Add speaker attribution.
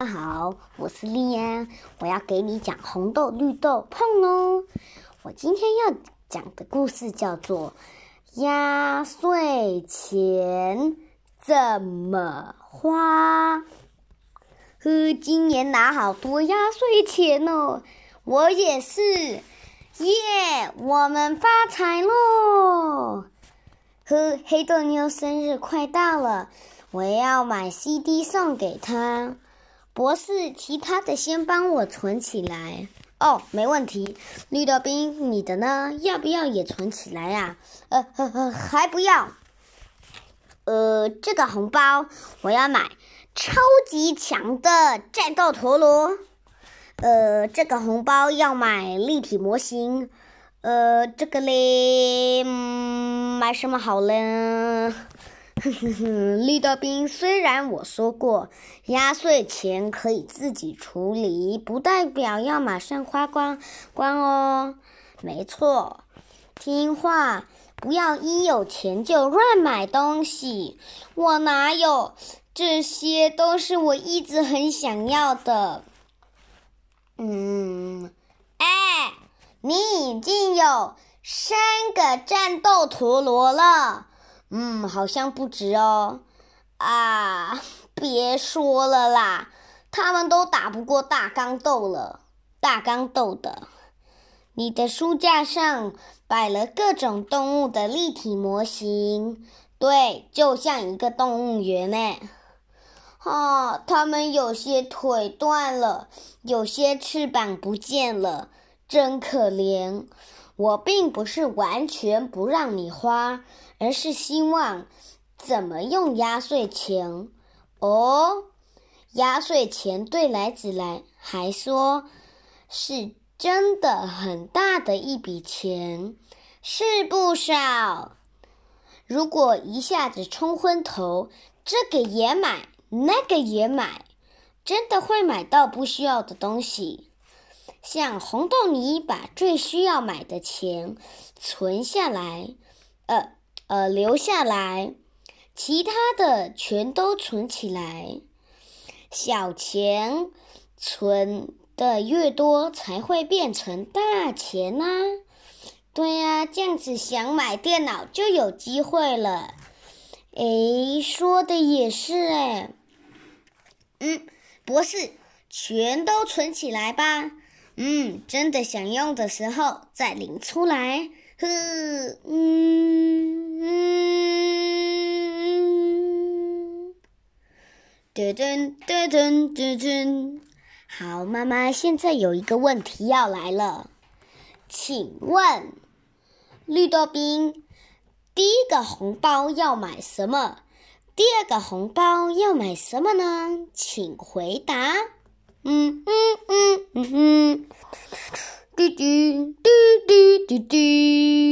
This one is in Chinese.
Speaker 1: 大家好，我是丽安，我要给你讲红豆绿豆碰哦。我今天要讲的故事叫做《压岁钱怎么花》。呵，今年拿好多压岁钱哦，我也是，耶，我们发财喽！呵，黑豆妞生日快到了，我要买 CD 送给她。博士，其他的先帮我存起来哦，没问题。绿豆冰，你的呢？要不要也存起来呀？呃呵呵，还不要。呃，这个红包我要买超级强的战斗陀螺。呃，这个红包要买立体模型。呃，这个嘞，买什么好呢？哼哼哼，绿豆冰，虽然我说过压岁钱可以自己处理，不代表要马上花光光哦。没错，听话，不要一有钱就乱买东西。我哪有？这些都是我一直很想要的。嗯，哎，你已经有三个战斗陀螺了。嗯，好像不值哦。啊，别说了啦，他们都打不过大钢豆了。大钢豆的，你的书架上摆了各种动物的立体模型，对，就像一个动物园呢。哦，他们有些腿断了，有些翅膀不见了，真可怜。我并不是完全不让你花。而是希望怎么用压岁钱哦？压岁钱对来子来还说是真的很大的一笔钱，是不少。如果一下子冲昏头，这个也买，那个也买，真的会买到不需要的东西。像红豆泥，把最需要买的钱存下来，呃。呃，留下来，其他的全都存起来。小钱存的越多，才会变成大钱呐。对呀，这样子想买电脑就有机会了。诶，说的也是诶。嗯，博士，全都存起来吧。嗯，真的想用的时候再领出来。呵，嗯嗯。噔噔噔噔噔噔，好，妈妈，现在有一个问题要来了，请问绿豆冰，第一个红包要买什么？第二个红包要买什么呢？请回答。嗯嗯嗯嗯嗯，嘟嘟嘟嘟嘟嘟。